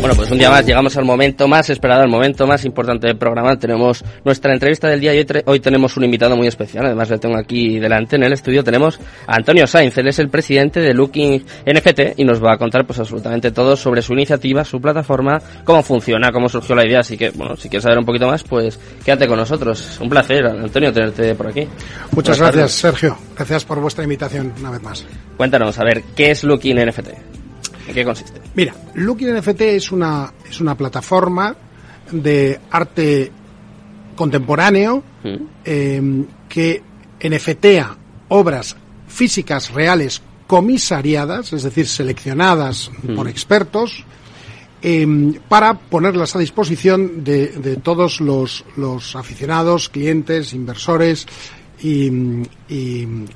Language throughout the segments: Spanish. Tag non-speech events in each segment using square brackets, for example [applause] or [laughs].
Bueno, pues un día más llegamos al momento más esperado, al momento más importante del programa. Tenemos nuestra entrevista del día y hoy, tenemos un invitado muy especial. Además, le tengo aquí delante en el estudio. Tenemos a Antonio Sainz. Él es el presidente de Looking NFT y nos va a contar pues absolutamente todo sobre su iniciativa, su plataforma, cómo funciona, cómo surgió la idea. Así que, bueno, si quieres saber un poquito más, pues quédate con nosotros. Un placer, Antonio, tenerte por aquí. Muchas gracias, Sergio. Gracias por vuestra invitación una vez más. Cuéntanos, a ver, ¿qué es Looking NFT? ¿En qué consiste? Mira, Looking NFT es una, es una plataforma de arte contemporáneo mm. em, que NFTa obras físicas reales comisariadas, es decir, seleccionadas mm. por expertos, em, para ponerlas a disposición de, todos los, los, aficionados, clientes, inversores y,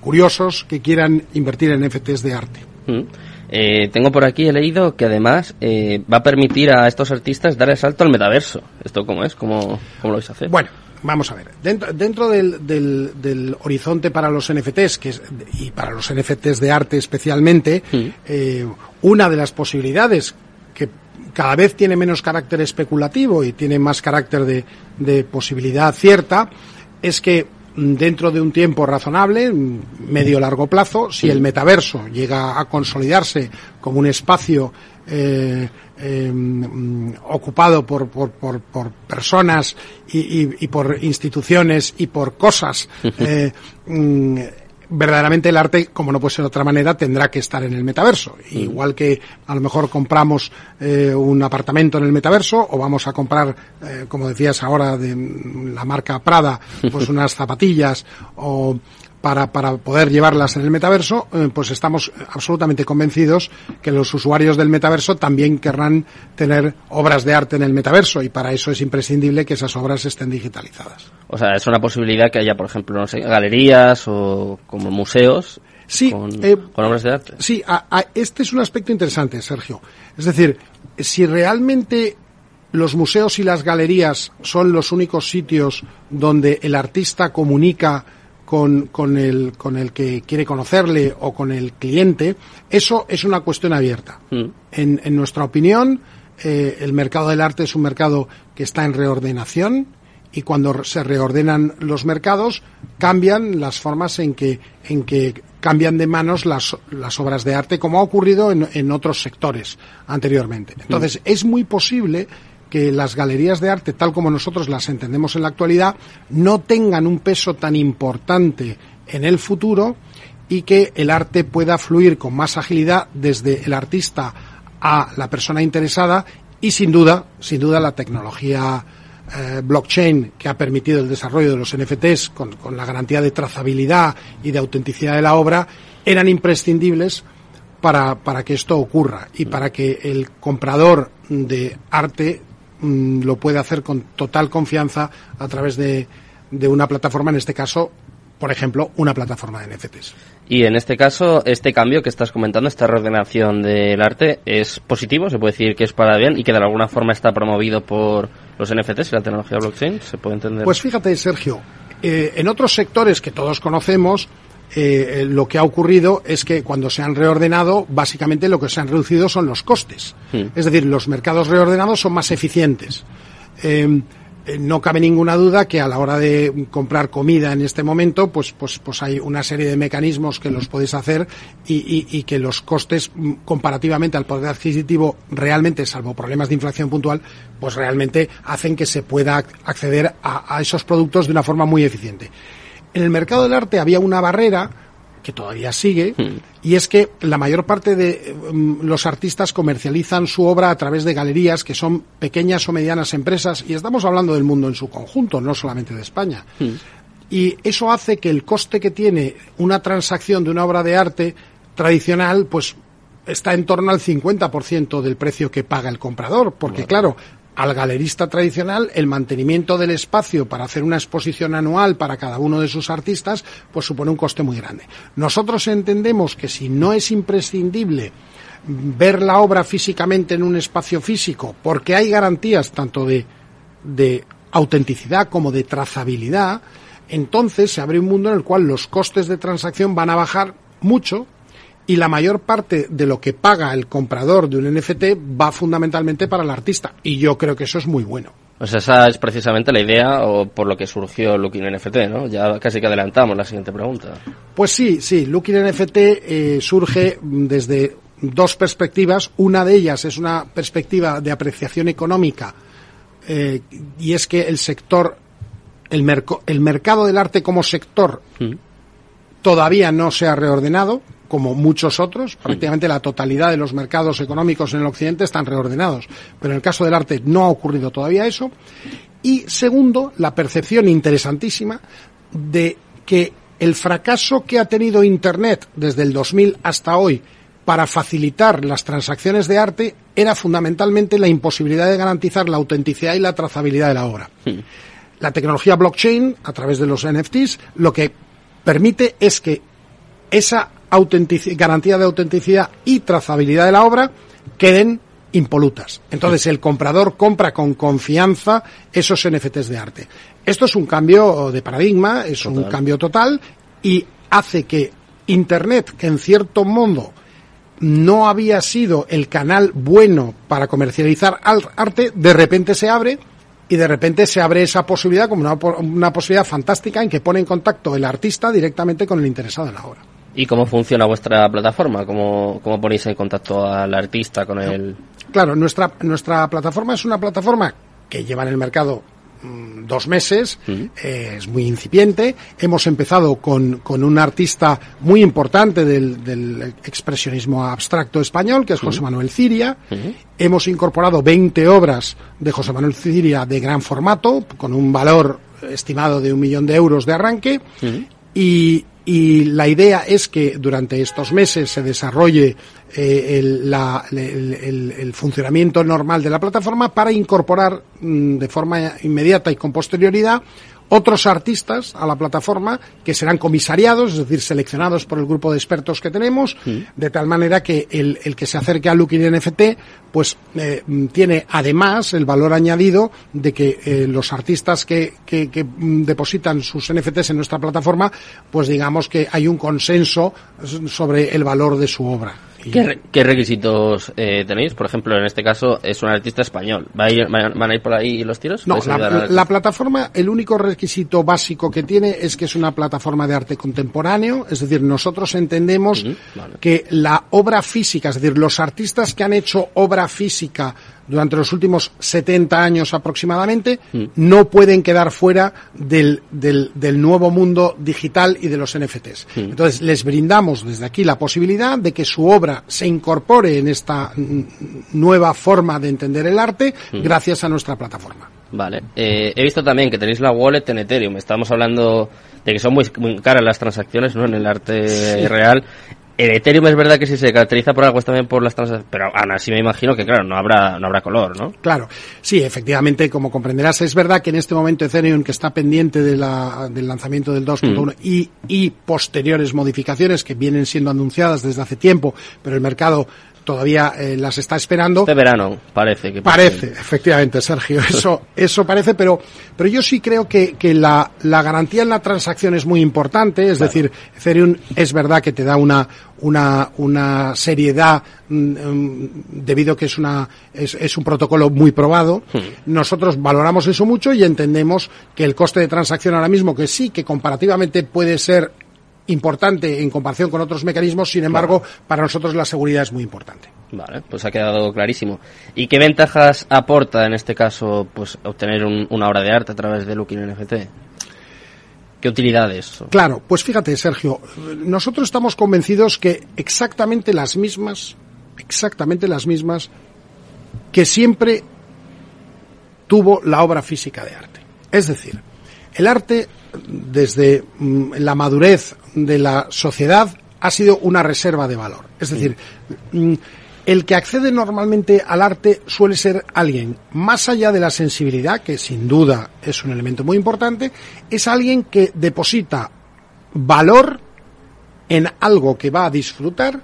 curiosos que quieran invertir en NFTs de arte. Mm. Eh, tengo por aquí, he leído que además eh, va a permitir a estos artistas dar el salto al metaverso. ¿Esto cómo es? ¿Cómo, cómo lo vais a hacer? Bueno, vamos a ver. Dentro, dentro del, del, horizonte para los NFTs, que es, y para los NFTs de arte especialmente, mm. eh, una de las posibilidades que cada vez tiene menos carácter especulativo y tiene más carácter de, de posibilidad cierta, es que dentro de un tiempo razonable, medio largo plazo, si el metaverso llega a consolidarse como un espacio eh, em, ocupado por, por, por, por personas y, y, por instituciones y por cosas [laughs] eh, mm, verdaderamente el arte, como no puede ser de otra manera, tendrá que estar en el metaverso. Igual que a lo mejor compramos eh, un apartamento en el metaverso o vamos a comprar, eh, como decías ahora, de la marca Prada, pues [laughs] unas zapatillas o para, para poder llevarlas en el metaverso, eh, pues estamos absolutamente convencidos que los usuarios del metaverso también querrán tener obras de arte en el metaverso y para eso es imprescindible que esas obras estén digitalizadas. O sea, es una posibilidad que haya, por ejemplo, no sé, galerías o como museos sí, con, eh, obras de arte. Sí, este es un aspecto interesante, Sergio. Es decir, si realmente los museos y las galerías son los únicos sitios donde el artista comunica con, con, el, con el que quiere conocerle o con el cliente, eso es una cuestión abierta. Mm. En, en, nuestra opinión, eh, el mercado del arte es un mercado que está en reordenación y cuando se reordenan los mercados cambian las formas en que, en que cambian de manos las, las obras de arte, como ha ocurrido en, en otros sectores anteriormente. Entonces, mm. es muy posible que las galerías de arte, tal como nosotros las entendemos en la actualidad, no tengan un peso tan importante en el futuro y que el arte pueda fluir con más agilidad desde el artista a la persona interesada y sin duda, sin duda la tecnología eh, blockchain que ha permitido el desarrollo de los NFTs con, con, la garantía de trazabilidad y de autenticidad de la obra eran imprescindibles para, para que esto ocurra y para que el comprador de arte Mm, lo puede hacer con total confianza a través de, de una plataforma, en este caso, por ejemplo, una plataforma de NFTs. Y en este caso, este cambio que estás comentando, esta reordenación del arte, ¿es positivo? ¿Se puede decir que es para bien y que de alguna forma está promovido por los NFTs y la tecnología blockchain? ¿Se puede entender? Pues fíjate, Sergio, eh, en otros sectores que todos conocemos, eh, lo que ha ocurrido es que cuando se han reordenado, básicamente lo que se han reducido son los costes. Es decir, los mercados reordenados son más eficientes. Em, eh, no cabe ninguna duda que a la hora de comprar comida en este momento, pues, pues, pues hay una serie de mecanismos que los podéis hacer y, y, que los costes mm, comparativamente al poder adquisitivo realmente, salvo problemas de inflación puntual, pues realmente hacen que se pueda acceder a, a esos productos de una forma muy eficiente. En el mercado del arte había una barrera que todavía sigue, hmm. y es que la mayor parte de mm, los artistas comercializan su obra a través de galerías que son pequeñas o medianas empresas, y estamos hablando del mundo en su conjunto, no solamente de España. Hmm. Y eso hace que el coste que tiene una transacción de una obra de arte tradicional, pues está en torno al 50% del precio que paga el comprador, porque claro, al galerista tradicional el mantenimiento del espacio para hacer una exposición anual para cada uno de sus artistas, pues supone un coste muy grande. Nosotros entendemos que si no es imprescindible ver la obra físicamente en un espacio físico, porque hay garantías tanto de, de autenticidad como de trazabilidad, entonces se abre un mundo en el cual los costes de transacción van a bajar mucho y la mayor parte de lo que paga el comprador de un NFT va fundamentalmente para el artista. Y yo creo que eso es muy bueno. Pues esa es precisamente la idea o por lo que surgió Looking NFT, ¿no? Ya casi que adelantamos la siguiente pregunta. Pues sí, sí, Looking NFT eh, surge desde dos perspectivas. Una de ellas es una perspectiva de apreciación económica eh, y es que el sector, el, el mercado del arte como sector mm. todavía no se ha reordenado como muchos otros, prácticamente la totalidad de los mercados económicos en el occidente están reordenados, pero en el caso del arte no ha ocurrido todavía eso. Y segundo, la percepción interesantísima de que el fracaso que ha tenido Internet desde el 2000 hasta hoy para facilitar las transacciones de arte era fundamentalmente la imposibilidad de garantizar la autenticidad y la trazabilidad de la obra. La tecnología blockchain, a través de los NFTs, lo que permite es que esa garantía de autenticidad y trazabilidad de la obra queden impolutas. Entonces el comprador compra con confianza esos NFTs de arte. Esto es un cambio de paradigma, es un cambio total y hace que Internet, que en cierto modo no había sido el canal bueno para comercializar arte, de repente se abre y de repente se abre esa posibilidad como una, una posibilidad fantástica en que pone en contacto el artista directamente con el interesado en la obra. ¿Y cómo funciona vuestra plataforma? ¿Cómo, cómo ponéis en contacto al artista con el...? Claro, nuestra, nuestra plataforma es una plataforma que lleva en el mercado mm, dos meses, eh, es muy incipiente. Hemos empezado con, con un artista muy importante del, del, expresionismo abstracto español, que es José Manuel Ciria. Hemos incorporado 20 obras de José Manuel Ciria de gran formato, con un valor estimado de un millón de euros de arranque. Y, y la idea es que durante estos meses se desarrolle eh, el, funcionamiento normal de la plataforma para incorporar mm, de forma inmediata y con posterioridad otros artistas a la plataforma que serán comisariados, es decir, seleccionados por el grupo de expertos que tenemos, de tal manera que el, el, que se acerque a Looking NFT, pues eh, tiene además el valor añadido de que eh, los artistas que, que, que, depositan sus NFTs en nuestra plataforma, pues digamos que hay un consenso sobre el valor de su obra. ¿Qué, requisitos eh, tenéis? Por ejemplo, en este caso es un artista español. ¿Va a ir, ¿Van a ir por ahí los tiros? No, la, plataforma, el único requisito básico que tiene es que es una plataforma de arte contemporáneo. Es decir, nosotros entendemos que la obra física, es decir, los artistas que han hecho obra física durante los últimos 70 años aproximadamente, mm. no pueden quedar fuera del, del, del, nuevo mundo digital y de los NFTs. Mm. Entonces, les brindamos desde aquí la posibilidad de que su obra se incorpore en esta nueva forma de entender el arte mm. gracias a nuestra plataforma. Vale. Eh, he visto también que tenéis la wallet en Ethereum. Estamos hablando de que son muy, muy caras las transacciones ¿no? en el arte real. El Ethereum es verdad que sí se caracteriza por algo también por las transacciones, pero aún así me imagino que claro, no habrá, no habrá color, ¿no? Claro, sí, efectivamente, como comprenderás, es verdad que en este momento Ethereum que está pendiente de la, del lanzamiento del 2.1 mm. y, y posteriores modificaciones que vienen siendo anunciadas desde hace tiempo, pero el mercado todavía eh, las está esperando. De verano, parece que. Parece, efectivamente, Sergio. [laughs] Eso, eso parece, pero, pero yo sí creo que, que la, la garantía en la transacción es muy importante. Es decir, Ethereum es verdad que te da una, una, una seriedad mm, mm, debido a que es una, es, es un protocolo muy probado. Hmm. Nosotros valoramos eso mucho y entendemos que el coste de transacción ahora mismo, que sí, que comparativamente puede ser importante en comparación con otros mecanismos, sin embargo, para nosotros la seguridad es muy importante. Vale, pues ha quedado clarísimo. ¿Y qué ventajas aporta en este caso pues obtener una obra de arte a través de Looking NFT? ¿Qué utilidades? Claro, pues fíjate, Sergio, nosotros estamos convencidos que exactamente las mismas, exactamente las mismas que siempre tuvo la obra física de arte. Es decir, el arte, desde mm, la madurez de la sociedad ha sido una reserva de valor. Es decir, mm, el que accede normalmente al arte suele ser alguien, más allá de la sensibilidad, que sin duda es un elemento muy importante, es alguien que deposita valor en algo que va a disfrutar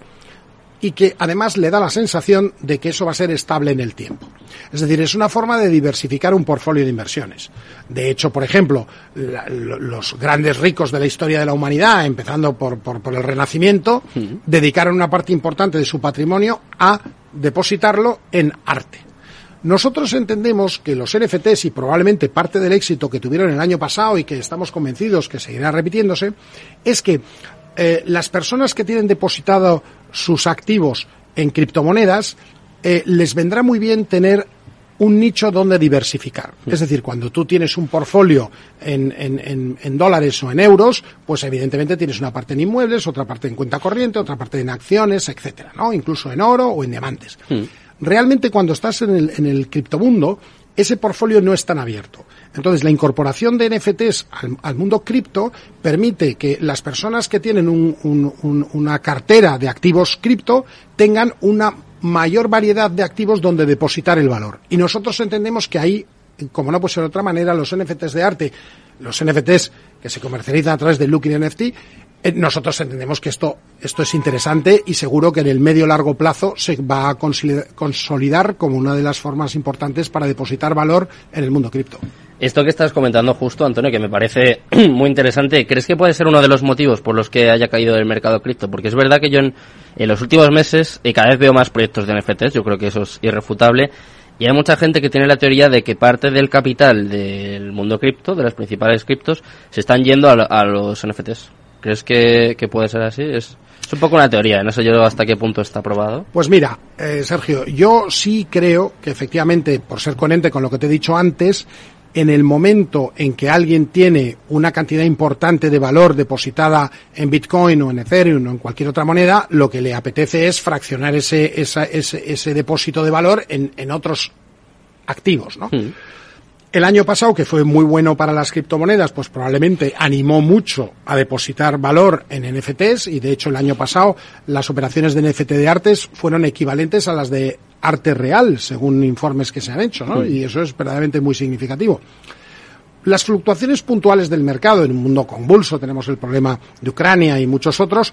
y que además le da la sensación de que eso va a ser estable en el tiempo. Es decir, es una forma de diversificar un portfolio de inversiones. De hecho, por ejemplo, los grandes ricos de la historia de la humanidad, empezando por, por el Renacimiento, dedicaron una parte importante de su patrimonio a depositarlo en arte. Nosotros entendemos que los NFTs y probablemente parte del éxito que tuvieron el año pasado y que estamos convencidos que seguirá repitiéndose, es que eh, las personas que tienen depositado sus activos en criptomonedas eh, les vendrá muy bien tener un nicho donde diversificar. Es decir, cuando tú tienes un portfolio en, en, en, dólares o en euros, pues evidentemente tienes una parte en inmuebles, otra parte en cuenta corriente, otra parte en acciones, etcétera, ¿no? Incluso en oro o en diamantes. Realmente cuando estás en el, en el criptomundo, ese portfolio no es tan abierto. Entonces, la incorporación de NFTs al, mundo cripto permite que las personas que tienen una cartera de activos cripto tengan una mayor variedad de activos donde depositar el valor. Y nosotros entendemos que ahí, como no puede ser de otra manera, los NFTs de arte, los NFTs que se comercializan a través de Looking NFT, nosotros entendemos que esto, esto es interesante y seguro que en el medio largo plazo se va a consolidar como una de las formas importantes para depositar valor en el mundo cripto. Esto que estás comentando justo, Antonio, que me parece [clears throat] muy interesante, ¿crees que puede ser uno de los motivos por los que haya caído el mercado cripto? Porque es verdad que yo en, los últimos meses cada vez veo más proyectos de NFTs, yo creo que eso es irrefutable, y hay mucha gente que tiene la teoría de que parte del capital del mundo cripto, de las principales criptos, se están yendo a los NFTs. ¿Crees que, puede ser así? Es, un poco una teoría, no sé yo hasta qué punto está probado. Pues mira, eh, Sergio, yo sí creo que efectivamente, por ser coherente con lo que te he dicho antes, en el momento en que alguien tiene una cantidad importante de valor depositada en Bitcoin o en Ethereum o en cualquier otra moneda, lo que le apetece es fraccionar ese, ese, ese depósito de valor en, en otros activos, ¿no? Hmm. El año pasado, que fue muy bueno para las criptomonedas, pues probablemente animó mucho a depositar valor en NFTs y de hecho el año pasado las operaciones de NFT de artes fueron equivalentes a las de arte real, según informes que se han hecho, ¿no? Y eso es verdaderamente muy significativo. Las fluctuaciones puntuales del mercado en un mundo convulso, tenemos el problema de Ucrania y muchos otros,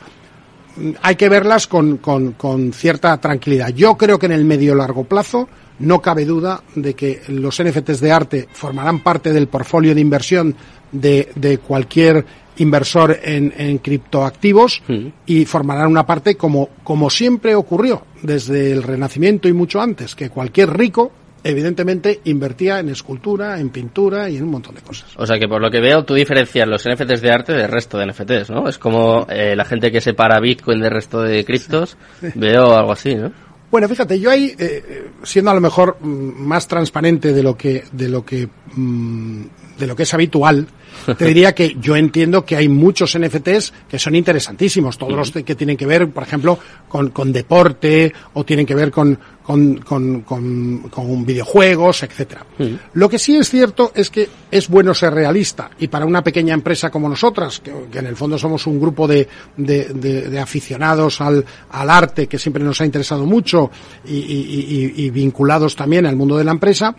hay que verlas con, con, con cierta tranquilidad. Yo creo que en el medio largo plazo no cabe duda de que los NFTs de arte formarán parte del portfolio de inversión de, de cualquier inversor en, en criptoactivos mm. y formarán una parte como, como siempre ocurrió desde el Renacimiento y mucho antes, que cualquier rico evidentemente invertía en escultura, en pintura y en un montón de cosas. O sea que por lo que veo tú diferencias los NFTs de arte del resto de NFTs, ¿no? Es como eh, la gente que separa Bitcoin del resto de criptos, veo algo así, ¿no? Bueno, fíjate, yo ahí, eh, siendo a lo mejor mm, más transparente de lo que, de lo que, mm, de lo que es habitual, [laughs] te diría que yo entiendo que hay muchos NFTs que son interesantísimos, todos los que tienen que ver, por ejemplo, con, con deporte o tienen que ver con, con, con, con, videojuegos, etcétera. Lo que sí es cierto es que es bueno ser realista y para una pequeña empresa como nosotras, que, en el fondo somos un grupo de, de, aficionados al, al, arte que siempre nos ha interesado mucho y, vinculados también al mundo de la empresa,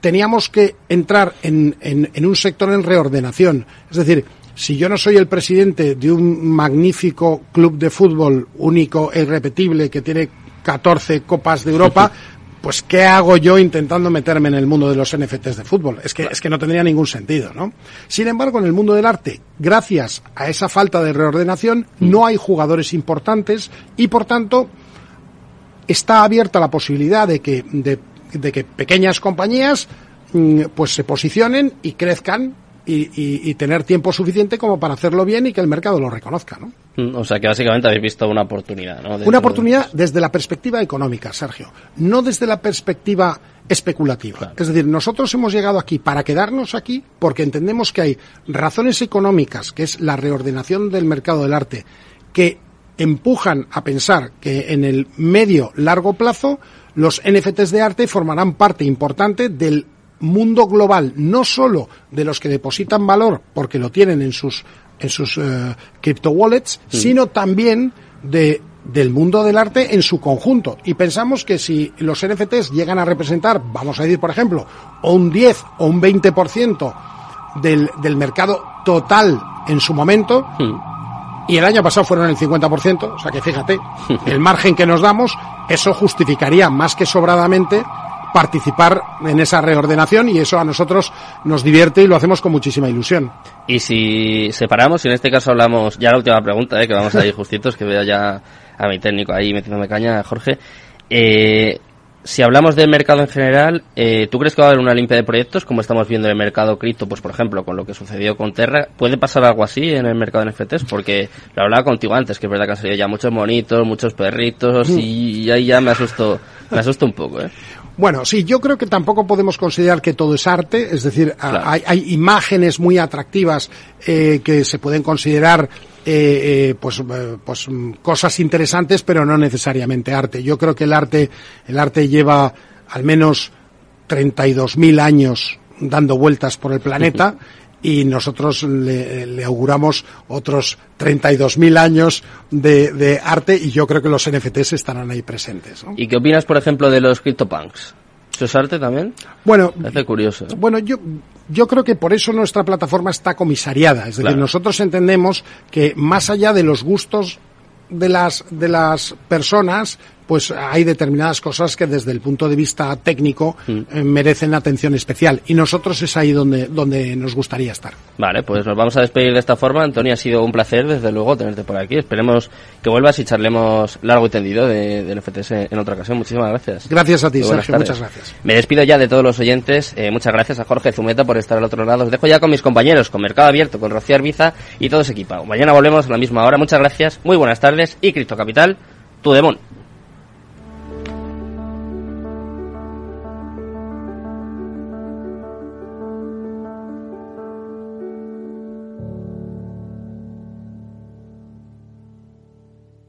teníamos que entrar en, en, un sector en reordenación. Es decir, si yo no soy el presidente de un magnífico club de fútbol único e irrepetible que tiene 14 copas de Europa, pues ¿qué hago yo intentando meterme en el mundo de los NFTs de fútbol? Es que, es que no tendría ningún sentido, ¿no? Sin embargo, en el mundo del arte, gracias a esa falta de reordenación, no hay jugadores importantes y, por tanto, está abierta la posibilidad de que, de de que pequeñas compañías mm, pues se posicionen y crezcan y, tener tiempo suficiente como para hacerlo bien y que el mercado lo reconozca, ¿no? Mm, o sea que básicamente habéis visto una oportunidad, ¿no? Una oportunidad desde la perspectiva económica, Sergio, no desde la perspectiva especulativa. Es decir, nosotros hemos llegado aquí para quedarnos aquí porque entendemos que hay razones económicas, que es la reordenación del mercado del arte, que empujan a pensar que en el medio largo plazo los NFTs de arte formarán parte importante del mundo global, no solo de los que depositan valor porque lo tienen en sus en sus uh, crypto wallets, sino también de del mundo del arte en su conjunto. Y pensamos que si los NFTs llegan a representar, vamos a decir, por ejemplo, un 10 o un 20% del, del mercado total en su momento, y el año pasado fueron el 50%, o sea que fíjate, [laughs] el margen que nos damos, eso justificaría más que sobradamente participar en esa reordenación y eso a nosotros nos divierte y lo hacemos con muchísima ilusión. Y si separamos, y en este caso hablamos, ya la última pregunta, eh, que vamos a ir justitos, que veo ya a mi técnico ahí metiéndome caña, Jorge. Eh, si hablamos del mercado en general, eh, ¿tú crees que va a haber una limpia de proyectos como estamos viendo en el mercado cripto? Pues por ejemplo, con lo que sucedió con Terra, ¿puede pasar algo así en el mercado de NFTs? Porque lo hablaba contigo antes, que es verdad que han salido ya muchos monitos, muchos perritos y ahí ya me asusto, me asusto un poco, ¿eh? Bueno, sí, yo creo que tampoco podemos considerar que todo es arte, es decir, hay, hay, imágenes muy atractivas eh, que se pueden considerar eh, eh, pues, eh, pues cosas interesantes, pero no necesariamente arte. Yo creo que el arte, el arte lleva al menos 32.000 años dando vueltas por el planeta y nosotros le, auguramos otros 32.000 años de, de, arte y yo creo que los NFTs estarán ahí presentes. ¿Y qué opinas, por ejemplo, de los CryptoPunks? ¿Eso es arte también? Bueno, curioso. Bueno, yo, yo creo que por eso nuestra plataforma está comisariada. Es decir, nosotros entendemos que más allá de los gustos de las, de las personas, pues hay determinadas cosas que desde el punto de vista técnico mm. eh, merecen atención especial. Y nosotros es ahí donde, donde nos gustaría estar. Vale, pues nos vamos a despedir de esta forma. Antonio, ha sido un placer, desde luego, tenerte por aquí. Esperemos que vuelvas y charlemos largo y tendido de, de FTS en otra ocasión. Muchísimas gracias. Gracias a ti, Sergio. Muchas gracias. Me despido ya de todos los oyentes. Eh, muchas gracias a Jorge Zumeta por estar al otro lado. Os dejo ya con mis compañeros, con Mercado Abierto, con Rocío Arbiza y todos equipado. Mañana volvemos a la misma hora. Muchas gracias, muy buenas tardes y Cristo Capital, tu demon.